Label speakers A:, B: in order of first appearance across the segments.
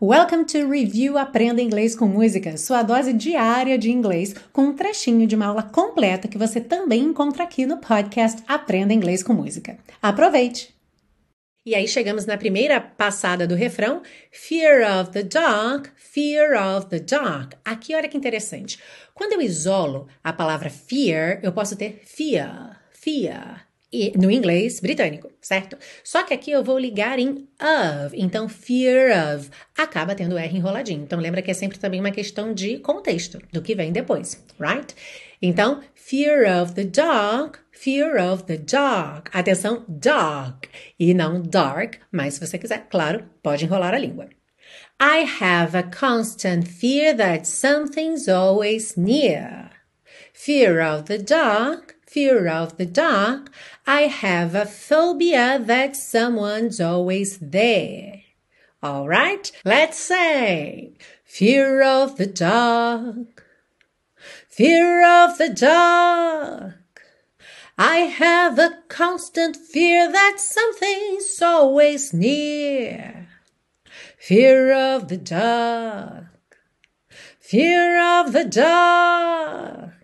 A: Welcome to Review Aprenda Inglês com Música, sua dose diária de inglês, com um trechinho de uma aula completa que você também encontra aqui no podcast Aprenda Inglês com Música. Aproveite! E aí chegamos na primeira passada do refrão, Fear of the dark, fear of the dark. Aqui olha que interessante. Quando eu isolo a palavra fear, eu posso ter fear, fear, no inglês britânico, certo? Só que aqui eu vou ligar em of, então fear of acaba tendo R enroladinho. Então lembra que é sempre também uma questão de contexto, do que vem depois, right? Então, fear of the dog, fear of the dog. Atenção, dog e não dark, mas se você quiser, claro, pode enrolar a língua. I have a constant fear that something's always near. Fear of the dark, fear of the dark. I have a phobia that someone's always there. All right, let's say fear of the dark, fear of the dark. I have a constant fear that something's always near. Fear of the dark, fear of the dark.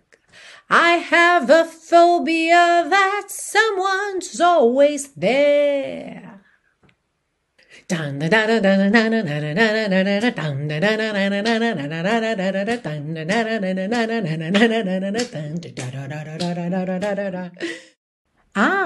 A: I have a phobia that someone's always there.